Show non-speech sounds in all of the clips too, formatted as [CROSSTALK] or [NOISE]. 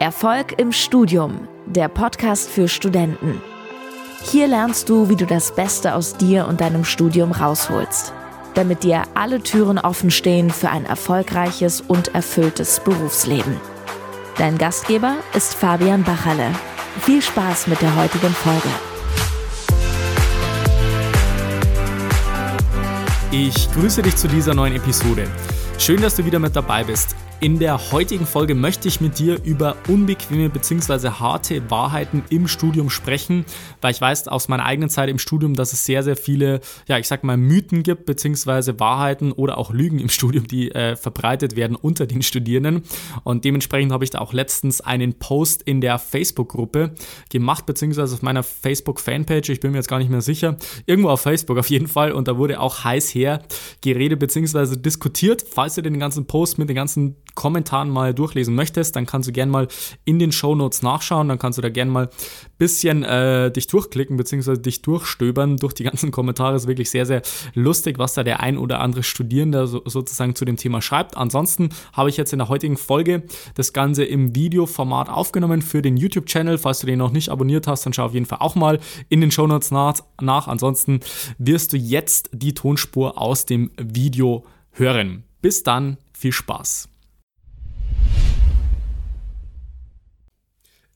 Erfolg im Studium, der Podcast für Studenten. Hier lernst du, wie du das Beste aus dir und deinem Studium rausholst, damit dir alle Türen offen stehen für ein erfolgreiches und erfülltes Berufsleben. Dein Gastgeber ist Fabian Bachalle. Viel Spaß mit der heutigen Folge. Ich grüße dich zu dieser neuen Episode. Schön, dass du wieder mit dabei bist. In der heutigen Folge möchte ich mit dir über unbequeme bzw. harte Wahrheiten im Studium sprechen, weil ich weiß aus meiner eigenen Zeit im Studium, dass es sehr, sehr viele, ja, ich sag mal, Mythen gibt bzw. Wahrheiten oder auch Lügen im [LAUGHS] Studium, die äh, verbreitet werden unter den Studierenden. Und dementsprechend habe ich da auch letztens einen Post in der Facebook-Gruppe gemacht, beziehungsweise auf meiner Facebook-Fanpage, ich bin mir jetzt gar nicht mehr sicher, irgendwo auf Facebook auf jeden Fall. Und da wurde auch heiß her geredet bzw. diskutiert. Falls du den ganzen Post mit den ganzen Kommentaren mal durchlesen möchtest, dann kannst du gerne mal in den Show Notes nachschauen. Dann kannst du da gerne mal ein bisschen äh, dich durchklicken bzw. dich durchstöbern durch die ganzen Kommentare. Ist wirklich sehr, sehr lustig, was da der ein oder andere Studierende so, sozusagen zu dem Thema schreibt. Ansonsten habe ich jetzt in der heutigen Folge das Ganze im Videoformat aufgenommen für den YouTube-Channel. Falls du den noch nicht abonniert hast, dann schau auf jeden Fall auch mal in den Show Notes nach. nach. Ansonsten wirst du jetzt die Tonspur aus dem Video hören. Bis dann, viel Spaß.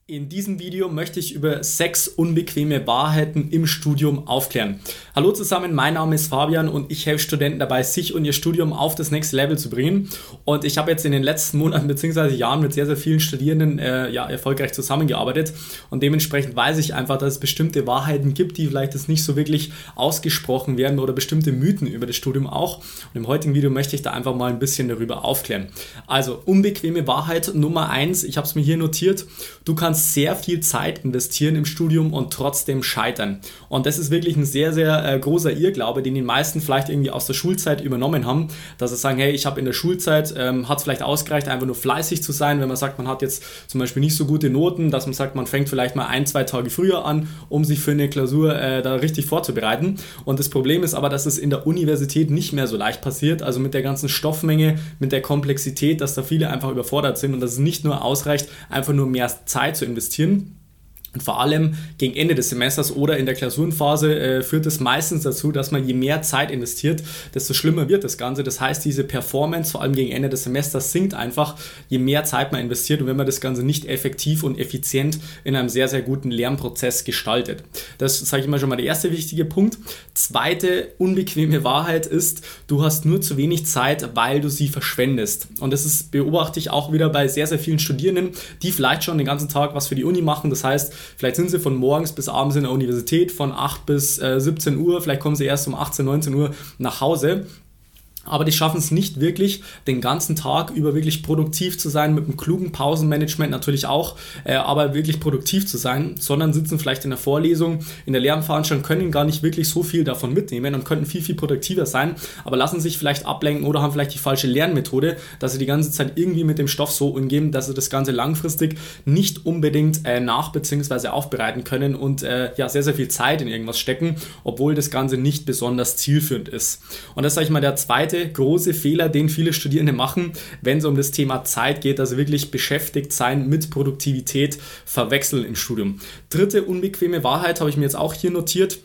In diesem Video möchte ich über sechs unbequeme Wahrheiten im Studium aufklären. Hallo zusammen, mein Name ist Fabian und ich helfe Studenten dabei, sich und ihr Studium auf das nächste Level zu bringen. Und ich habe jetzt in den letzten Monaten bzw. Jahren mit sehr, sehr vielen Studierenden äh, ja, erfolgreich zusammengearbeitet und dementsprechend weiß ich einfach, dass es bestimmte Wahrheiten gibt, die vielleicht jetzt nicht so wirklich ausgesprochen werden oder bestimmte Mythen über das Studium auch. Und im heutigen Video möchte ich da einfach mal ein bisschen darüber aufklären. Also unbequeme Wahrheit Nummer eins, ich habe es mir hier notiert, du kannst kannst sehr viel Zeit investieren im Studium und trotzdem scheitern. Und das ist wirklich ein sehr, sehr äh, großer Irrglaube, den die meisten vielleicht irgendwie aus der Schulzeit übernommen haben, dass sie sagen, hey, ich habe in der Schulzeit, ähm, hat es vielleicht ausgereicht, einfach nur fleißig zu sein, wenn man sagt, man hat jetzt zum Beispiel nicht so gute Noten, dass man sagt, man fängt vielleicht mal ein, zwei Tage früher an, um sich für eine Klausur äh, da richtig vorzubereiten. Und das Problem ist aber, dass es in der Universität nicht mehr so leicht passiert, also mit der ganzen Stoffmenge, mit der Komplexität, dass da viele einfach überfordert sind und dass es nicht nur ausreicht, einfach nur mehr Zeit zu investieren. Und vor allem gegen Ende des Semesters oder in der Klausurenphase äh, führt es meistens dazu, dass man je mehr Zeit investiert, desto schlimmer wird das Ganze. Das heißt, diese Performance, vor allem gegen Ende des Semesters, sinkt einfach, je mehr Zeit man investiert und wenn man das Ganze nicht effektiv und effizient in einem sehr, sehr guten Lernprozess gestaltet. Das sage ich mal schon mal der erste wichtige Punkt. Zweite unbequeme Wahrheit ist, du hast nur zu wenig Zeit, weil du sie verschwendest. Und das ist, beobachte ich auch wieder bei sehr, sehr vielen Studierenden, die vielleicht schon den ganzen Tag was für die Uni machen. Das heißt, Vielleicht sind sie von morgens bis abends in der Universität, von 8 bis äh, 17 Uhr, vielleicht kommen sie erst um 18, 19 Uhr nach Hause aber die schaffen es nicht wirklich, den ganzen Tag über wirklich produktiv zu sein, mit einem klugen Pausenmanagement natürlich auch, äh, aber wirklich produktiv zu sein, sondern sitzen vielleicht in der Vorlesung, in der Lernveranstaltung, können gar nicht wirklich so viel davon mitnehmen und könnten viel, viel produktiver sein, aber lassen sich vielleicht ablenken oder haben vielleicht die falsche Lernmethode, dass sie die ganze Zeit irgendwie mit dem Stoff so umgehen, dass sie das Ganze langfristig nicht unbedingt äh, nach- bzw. aufbereiten können und äh, ja, sehr, sehr viel Zeit in irgendwas stecken, obwohl das Ganze nicht besonders zielführend ist. Und das sage ich mal der zweite zweite große Fehler, den viele Studierende machen, wenn es um das Thema Zeit geht, also wirklich beschäftigt sein mit Produktivität verwechseln im Studium. Dritte unbequeme Wahrheit habe ich mir jetzt auch hier notiert.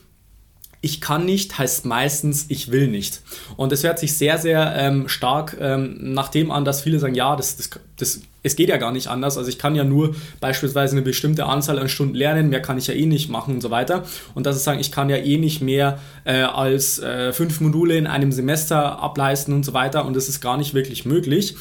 Ich kann nicht heißt meistens, ich will nicht. Und es hört sich sehr, sehr ähm, stark ähm, nach dem an, dass viele sagen, ja, das, das, das es geht ja gar nicht anders. Also ich kann ja nur beispielsweise eine bestimmte Anzahl an Stunden lernen, mehr kann ich ja eh nicht machen und so weiter. Und das ist sagen, ich kann ja eh nicht mehr äh, als äh, fünf Module in einem Semester ableisten und so weiter. Und das ist gar nicht wirklich möglich.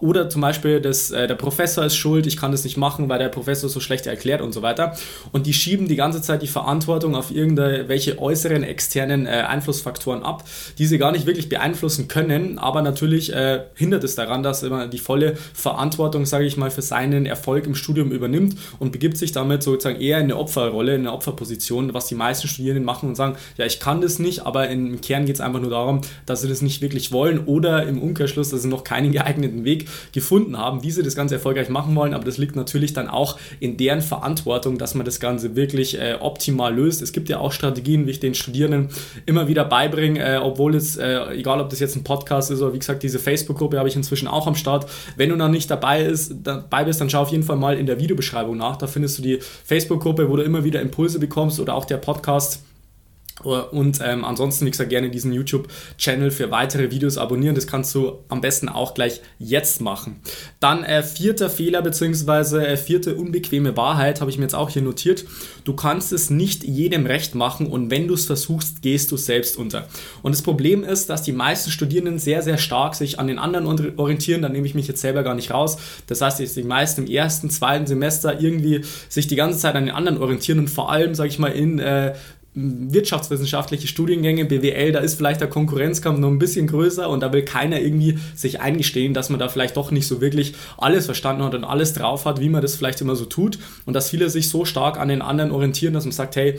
Oder zum Beispiel, das, äh, der Professor ist schuld, ich kann das nicht machen, weil der Professor so schlecht erklärt und so weiter. Und die schieben die ganze Zeit die Verantwortung auf irgendwelche äußeren, externen äh, Einflussfaktoren ab, die sie gar nicht wirklich beeinflussen können. Aber natürlich äh, hindert es daran, dass immer die volle Verantwortung sage ich mal, für seinen Erfolg im Studium übernimmt und begibt sich damit sozusagen eher in eine Opferrolle, in eine Opferposition, was die meisten Studierenden machen und sagen, ja, ich kann das nicht, aber im Kern geht es einfach nur darum, dass sie das nicht wirklich wollen oder im Umkehrschluss, dass sie noch keinen [LAUGHS] geeigneten Weg gefunden haben, wie sie das Ganze erfolgreich machen wollen, aber das liegt natürlich dann auch in deren Verantwortung, dass man das Ganze wirklich äh, optimal löst. Es gibt ja auch Strategien, wie ich den Studierenden immer wieder beibringe, äh, obwohl es, äh, egal ob das jetzt ein Podcast ist oder wie gesagt, diese Facebook-Gruppe habe ich inzwischen auch am Start. Wenn du noch nicht dabei, ist, dabei bist, dann schau auf jeden Fall mal in der Videobeschreibung nach. Da findest du die Facebook-Gruppe, wo du immer wieder Impulse bekommst oder auch der Podcast und ähm, ansonsten, wie gesagt, gerne diesen YouTube-Channel für weitere Videos abonnieren. Das kannst du am besten auch gleich jetzt machen. Dann äh, vierter Fehler bzw. Äh, vierte unbequeme Wahrheit habe ich mir jetzt auch hier notiert. Du kannst es nicht jedem recht machen und wenn du es versuchst, gehst du selbst unter. Und das Problem ist, dass die meisten Studierenden sehr, sehr stark sich an den anderen orientieren. Da nehme ich mich jetzt selber gar nicht raus. Das heißt, dass die meisten im ersten, zweiten Semester irgendwie sich die ganze Zeit an den anderen orientieren und vor allem, sage ich mal, in äh, wirtschaftswissenschaftliche Studiengänge, BWL, da ist vielleicht der Konkurrenzkampf noch ein bisschen größer und da will keiner irgendwie sich eingestehen, dass man da vielleicht doch nicht so wirklich alles verstanden hat und alles drauf hat, wie man das vielleicht immer so tut und dass viele sich so stark an den anderen orientieren, dass man sagt, hey,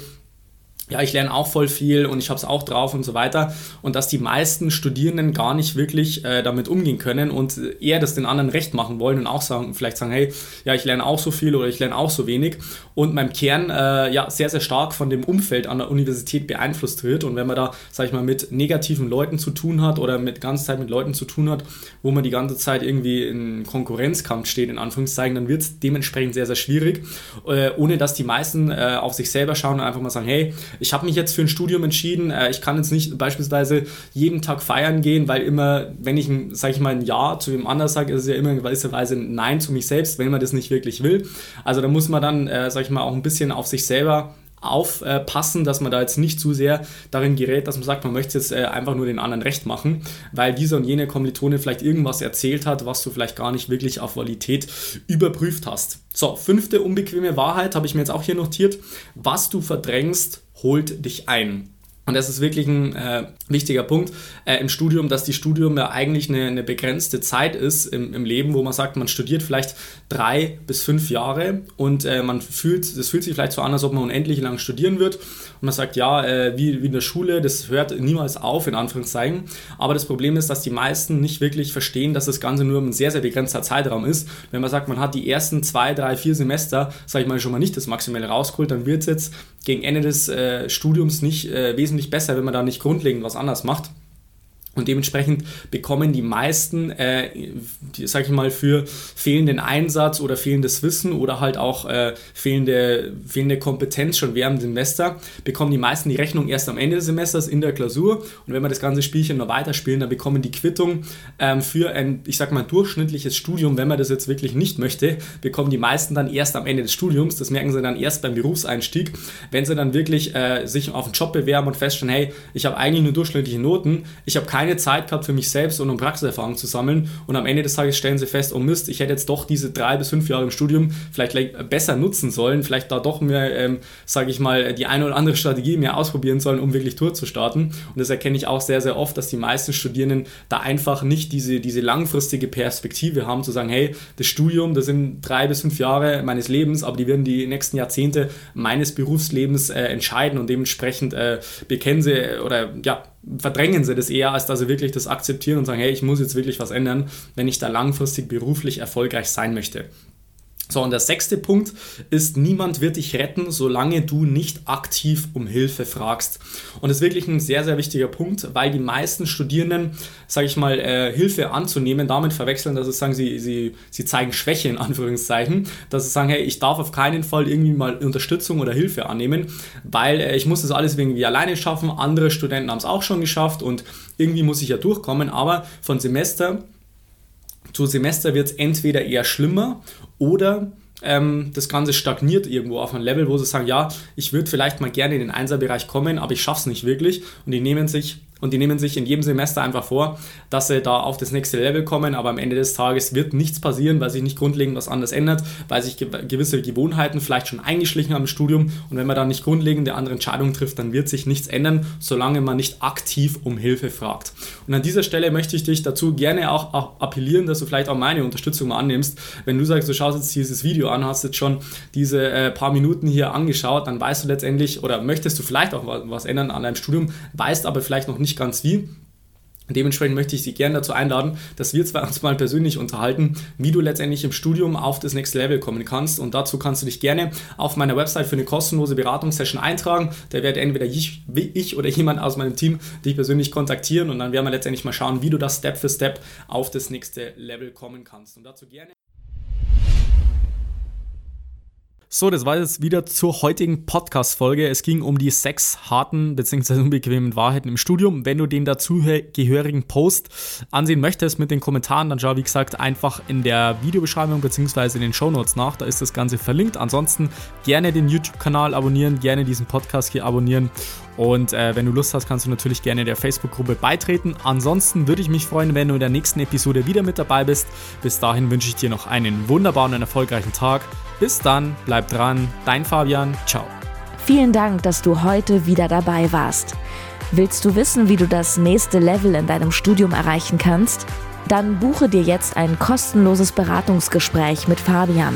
ja, ich lerne auch voll viel und ich habe es auch drauf und so weiter. Und dass die meisten Studierenden gar nicht wirklich äh, damit umgehen können und eher das den anderen recht machen wollen und auch sagen, vielleicht sagen, hey, ja, ich lerne auch so viel oder ich lerne auch so wenig. Und beim Kern äh, ja sehr, sehr stark von dem Umfeld an der Universität beeinflusst wird. Und wenn man da, sag ich mal, mit negativen Leuten zu tun hat oder mit ganze Zeit mit Leuten zu tun hat, wo man die ganze Zeit irgendwie in Konkurrenzkampf steht, in Anführungszeichen, dann wird es dementsprechend sehr, sehr schwierig, äh, ohne dass die meisten äh, auf sich selber schauen und einfach mal sagen, hey, ich habe mich jetzt für ein Studium entschieden. Äh, ich kann jetzt nicht beispielsweise jeden Tag feiern gehen, weil immer, wenn ich, sage ich mal, ein Ja zu dem anderen sage, ist es ja immer in gewisser Weise ein Nein zu mich selbst, wenn man das nicht wirklich will. Also da muss man dann, äh, sage ich mal, auch ein bisschen auf sich selber aufpassen, dass man da jetzt nicht zu sehr darin gerät, dass man sagt, man möchte jetzt äh, einfach nur den anderen recht machen, weil dieser und jene Kommilitone vielleicht irgendwas erzählt hat, was du vielleicht gar nicht wirklich auf Qualität überprüft hast. So, fünfte unbequeme Wahrheit habe ich mir jetzt auch hier notiert. Was du verdrängst, holt dich ein. Und das ist wirklich ein äh, wichtiger Punkt äh, im Studium, dass die Studium ja eigentlich eine, eine begrenzte Zeit ist im, im, Leben, wo man sagt, man studiert vielleicht drei bis fünf Jahre und äh, man fühlt, das fühlt sich vielleicht so an, als ob man unendlich lang studieren wird. Und man sagt, ja, äh, wie, wie in der Schule, das hört niemals auf, in Anführungszeichen. Aber das Problem ist, dass die meisten nicht wirklich verstehen, dass das Ganze nur ein sehr, sehr begrenzter Zeitraum ist. Wenn man sagt, man hat die ersten zwei, drei, vier Semester, sage ich mal, schon mal nicht das Maximale rausgeholt, dann wird es jetzt gegen Ende des äh, Studiums nicht äh, wesentlich besser, wenn man da nicht grundlegend was anderes macht. Und dementsprechend bekommen die meisten, äh, die, sag ich mal, für fehlenden Einsatz oder fehlendes Wissen oder halt auch äh, fehlende, fehlende Kompetenz schon während dem Semester, bekommen die meisten die Rechnung erst am Ende des Semesters in der Klausur. Und wenn wir das ganze Spielchen noch weiterspielen, dann bekommen die Quittung ähm, für ein, ich sag mal, durchschnittliches Studium, wenn man das jetzt wirklich nicht möchte, bekommen die meisten dann erst am Ende des Studiums. Das merken sie dann erst beim Berufseinstieg, wenn sie dann wirklich äh, sich auf einen Job bewerben und feststellen, hey, ich habe eigentlich nur durchschnittliche Noten, ich habe keine keine Zeit gehabt für mich selbst und um Praxiserfahrung zu sammeln. Und am Ende des Tages stellen sie fest, oh Mist, ich hätte jetzt doch diese drei bis fünf Jahre im Studium vielleicht besser nutzen sollen, vielleicht da doch mehr, ähm, sage ich mal, die eine oder andere Strategie mehr ausprobieren sollen, um wirklich durchzustarten. Und das erkenne ich auch sehr, sehr oft, dass die meisten Studierenden da einfach nicht diese, diese langfristige Perspektive haben, zu sagen, hey, das Studium, das sind drei bis fünf Jahre meines Lebens, aber die werden die nächsten Jahrzehnte meines Berufslebens äh, entscheiden und dementsprechend äh, bekennen sie oder ja, verdrängen sie das eher, als dass sie wirklich das akzeptieren und sagen, hey, ich muss jetzt wirklich was ändern, wenn ich da langfristig beruflich erfolgreich sein möchte. So, und der sechste Punkt ist, niemand wird dich retten, solange du nicht aktiv um Hilfe fragst. Und das ist wirklich ein sehr, sehr wichtiger Punkt, weil die meisten Studierenden, sage ich mal, äh, Hilfe anzunehmen, damit verwechseln, dass sie sagen, sie, sie, sie zeigen Schwäche in Anführungszeichen, dass sie sagen, hey, ich darf auf keinen Fall irgendwie mal Unterstützung oder Hilfe annehmen, weil äh, ich muss das alles irgendwie alleine schaffen, andere Studenten haben es auch schon geschafft und irgendwie muss ich ja durchkommen, aber von Semester zu Semester wird es entweder eher schlimmer oder ähm, das Ganze stagniert irgendwo auf einem Level, wo sie sagen, ja, ich würde vielleicht mal gerne in den Einserbereich kommen, aber ich schaffe es nicht wirklich. Und die nehmen sich und die nehmen sich in jedem Semester einfach vor, dass sie da auf das nächste Level kommen, aber am Ende des Tages wird nichts passieren, weil sich nicht grundlegend was anderes ändert, weil sich gewisse Gewohnheiten vielleicht schon eingeschlichen haben im Studium und wenn man da nicht grundlegende andere Entscheidungen trifft, dann wird sich nichts ändern, solange man nicht aktiv um Hilfe fragt. Und an dieser Stelle möchte ich dich dazu gerne auch appellieren, dass du vielleicht auch meine Unterstützung mal annimmst. Wenn du sagst, du schaust jetzt dieses Video an, hast jetzt schon diese äh, paar Minuten hier angeschaut, dann weißt du letztendlich oder möchtest du vielleicht auch was ändern an deinem Studium, weißt aber vielleicht noch nicht nicht ganz wie, Dementsprechend möchte ich Sie gerne dazu einladen, dass wir zwei uns mal persönlich unterhalten, wie du letztendlich im Studium auf das Next Level kommen kannst. Und dazu kannst du dich gerne auf meiner Website für eine kostenlose Beratungssession eintragen. Da werde entweder ich, ich oder jemand aus meinem Team dich persönlich kontaktieren und dann werden wir letztendlich mal schauen, wie du das Step für Step auf das nächste Level kommen kannst. Und dazu gerne. So, das war jetzt wieder zur heutigen Podcast-Folge. Es ging um die sechs harten bzw. unbequemen Wahrheiten im Studium. Wenn du den dazugehörigen Post ansehen möchtest mit den Kommentaren, dann schau, wie gesagt, einfach in der Videobeschreibung bzw. in den Show Notes nach. Da ist das Ganze verlinkt. Ansonsten gerne den YouTube-Kanal abonnieren, gerne diesen Podcast hier abonnieren. Und äh, wenn du Lust hast, kannst du natürlich gerne der Facebook-Gruppe beitreten. Ansonsten würde ich mich freuen, wenn du in der nächsten Episode wieder mit dabei bist. Bis dahin wünsche ich dir noch einen wunderbaren und erfolgreichen Tag. Bis dann, bleib dran, dein Fabian, ciao. Vielen Dank, dass du heute wieder dabei warst. Willst du wissen, wie du das nächste Level in deinem Studium erreichen kannst? Dann buche dir jetzt ein kostenloses Beratungsgespräch mit Fabian.